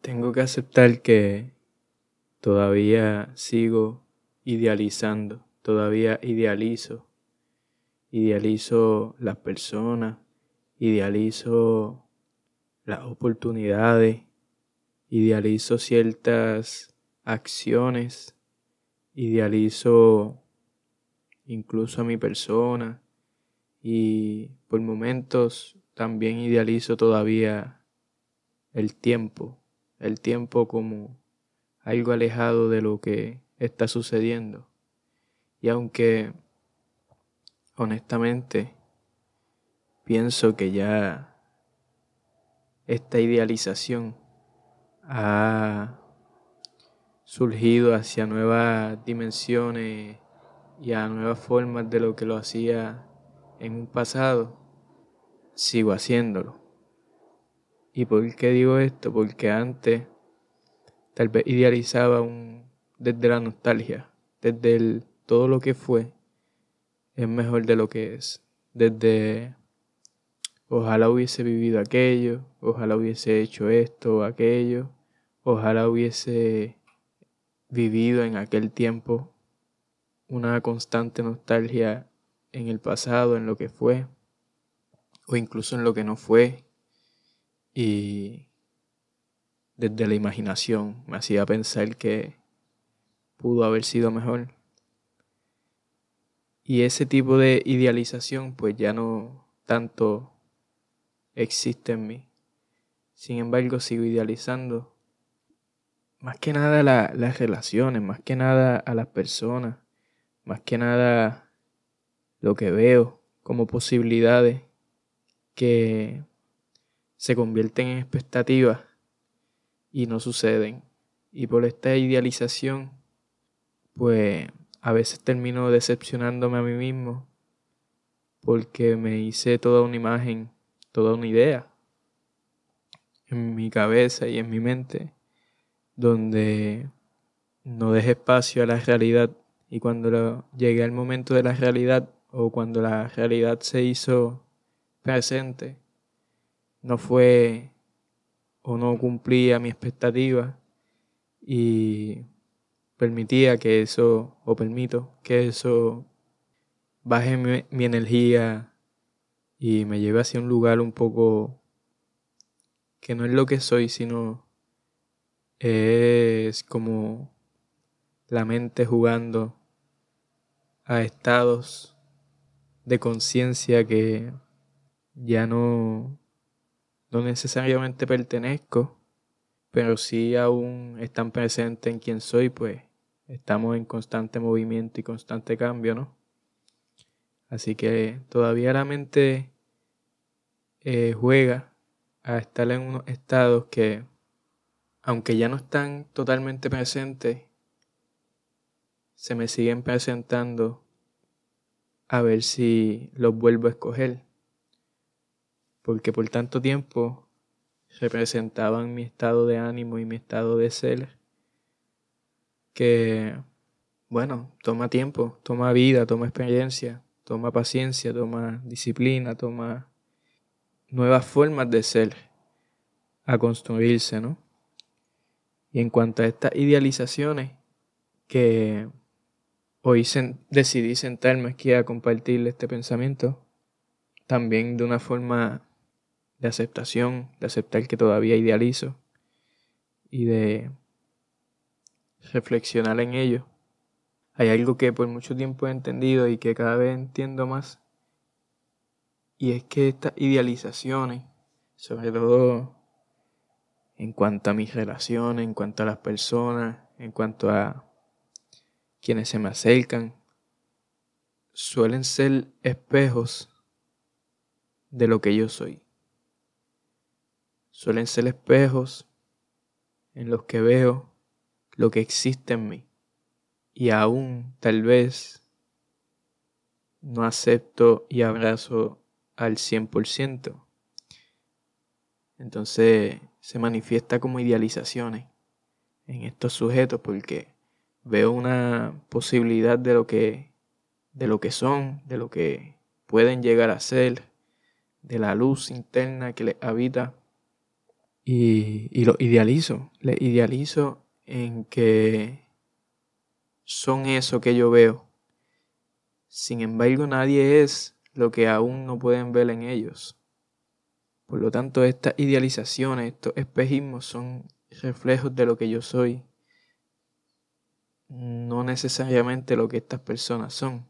Tengo que aceptar que todavía sigo idealizando, todavía idealizo, idealizo las personas, idealizo las oportunidades, idealizo ciertas acciones, idealizo incluso a mi persona y por momentos también idealizo todavía el tiempo, el tiempo como algo alejado de lo que está sucediendo. Y aunque honestamente pienso que ya esta idealización ha surgido hacia nuevas dimensiones y a nuevas formas de lo que lo hacía en un pasado, sigo haciéndolo. ¿Y por qué digo esto? Porque antes tal vez idealizaba un, desde la nostalgia, desde el, todo lo que fue, es mejor de lo que es. Desde ojalá hubiese vivido aquello, ojalá hubiese hecho esto o aquello, ojalá hubiese vivido en aquel tiempo una constante nostalgia en el pasado, en lo que fue, o incluso en lo que no fue, y desde la imaginación me hacía pensar que pudo haber sido mejor. Y ese tipo de idealización pues ya no tanto existe en mí. Sin embargo, sigo idealizando más que nada las relaciones, más que nada a las personas, más que nada lo que veo como posibilidades que se convierten en expectativas y no suceden. Y por esta idealización, pues a veces termino decepcionándome a mí mismo porque me hice toda una imagen, toda una idea en mi cabeza y en mi mente donde no dejé espacio a la realidad y cuando llegué al momento de la realidad o cuando la realidad se hizo presente, no fue o no cumplía mi expectativa y permitía que eso, o permito que eso baje mi, mi energía y me lleve hacia un lugar un poco que no es lo que soy, sino es como la mente jugando a estados de conciencia que ya no, no necesariamente pertenezco, pero sí aún están presentes en quien soy, pues estamos en constante movimiento y constante cambio, ¿no? Así que todavía la mente eh, juega a estar en unos estados que, aunque ya no están totalmente presentes, se me siguen presentando a ver si los vuelvo a escoger. Porque por tanto tiempo representaban mi estado de ánimo y mi estado de ser que, bueno, toma tiempo, toma vida, toma experiencia, toma paciencia, toma disciplina, toma nuevas formas de ser a construirse, ¿no? Y en cuanto a estas idealizaciones que Hoy decidí sentarme aquí a compartirle este pensamiento, también de una forma de aceptación, de aceptar que todavía idealizo y de reflexionar en ello. Hay algo que por mucho tiempo he entendido y que cada vez entiendo más, y es que estas idealizaciones, sobre todo en cuanto a mis relaciones, en cuanto a las personas, en cuanto a quienes se me acercan suelen ser espejos de lo que yo soy. Suelen ser espejos en los que veo lo que existe en mí. Y aún tal vez no acepto y abrazo al 100%. Entonces se manifiesta como idealizaciones en estos sujetos porque veo una posibilidad de lo que de lo que son, de lo que pueden llegar a ser, de la luz interna que les habita y, y lo idealizo. Le idealizo en que son eso que yo veo. Sin embargo, nadie es lo que aún no pueden ver en ellos. Por lo tanto, estas idealizaciones, estos espejismos son reflejos de lo que yo soy, no necesariamente lo que estas personas son.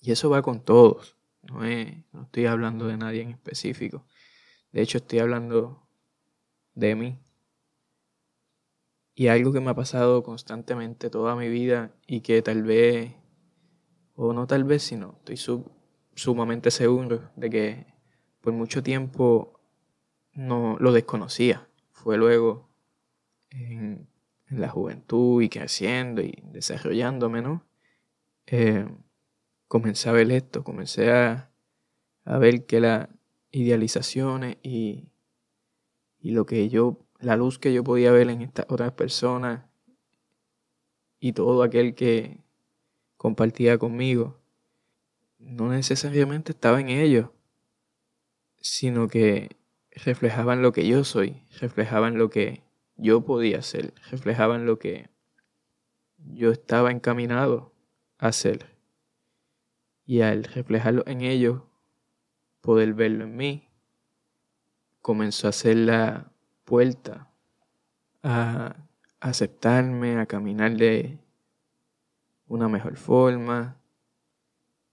Y eso va con todos, no, no estoy hablando de nadie en específico. De hecho, estoy hablando de mí. Y algo que me ha pasado constantemente toda mi vida y que tal vez, o no tal vez, sino estoy sumamente seguro de que por mucho tiempo no lo desconocía. Fue luego en, la juventud y creciendo y desarrollándome, ¿no? Eh, comencé a ver esto, comencé a, a ver que las idealizaciones y, y lo que yo, la luz que yo podía ver en estas otras personas y todo aquel que compartía conmigo, no necesariamente estaba en ellos, sino que reflejaban lo que yo soy, reflejaban lo que yo podía ser, reflejaban lo que yo estaba encaminado a ser. Y al reflejarlo en ellos, poder verlo en mí, comenzó a ser la puerta a aceptarme, a caminar de una mejor forma.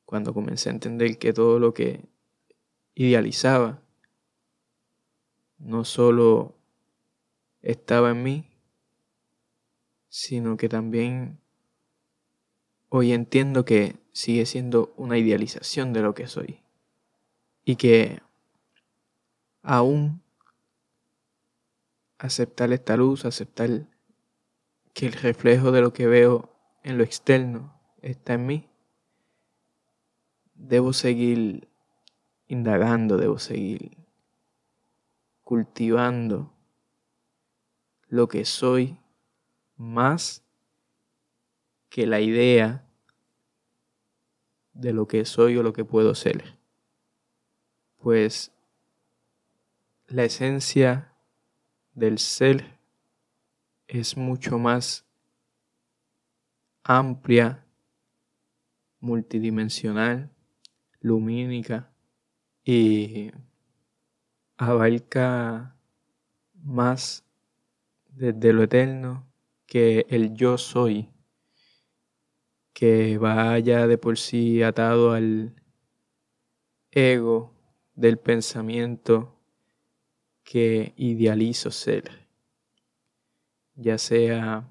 Cuando comencé a entender que todo lo que idealizaba no solo estaba en mí, sino que también hoy entiendo que sigue siendo una idealización de lo que soy. Y que aún aceptar esta luz, aceptar que el reflejo de lo que veo en lo externo está en mí, debo seguir indagando, debo seguir cultivando lo que soy más que la idea de lo que soy o lo que puedo ser. Pues la esencia del ser es mucho más amplia, multidimensional, lumínica y abarca más desde lo eterno que el yo soy, que vaya de por sí atado al ego del pensamiento que idealizo ser, ya sea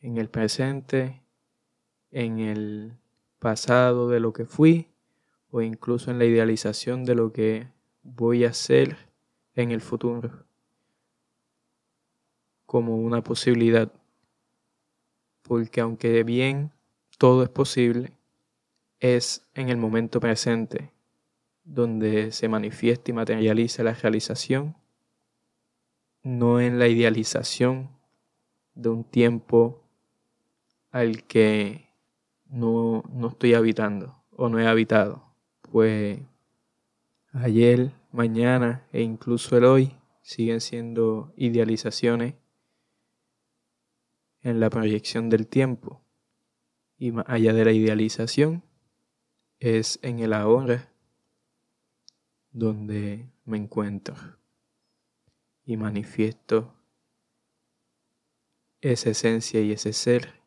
en el presente, en el pasado de lo que fui o incluso en la idealización de lo que voy a hacer en el futuro como una posibilidad. Porque aunque bien todo es posible, es en el momento presente donde se manifiesta y materializa la realización, no en la idealización de un tiempo al que no, no estoy habitando o no he habitado. Pues ayer, mañana e incluso el hoy siguen siendo idealizaciones en la proyección del tiempo. Y más allá de la idealización, es en el ahora donde me encuentro y manifiesto esa esencia y ese ser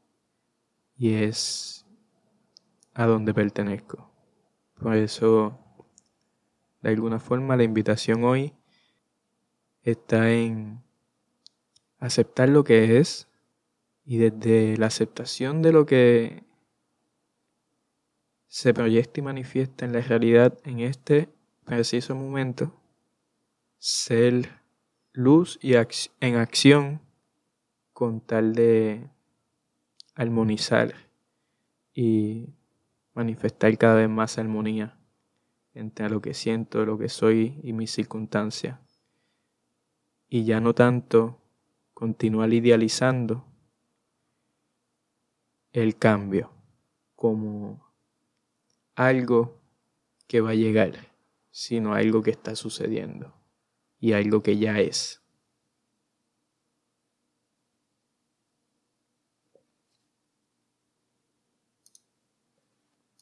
y es a donde pertenezco. Por eso de alguna forma la invitación hoy está en aceptar lo que es y desde la aceptación de lo que se proyecta y manifiesta en la realidad en este preciso momento, ser luz y en acción con tal de armonizar y manifestar cada vez más armonía entre lo que siento, lo que soy y mis circunstancias. Y ya no tanto continuar idealizando el cambio como algo que va a llegar, sino algo que está sucediendo. y algo que ya es.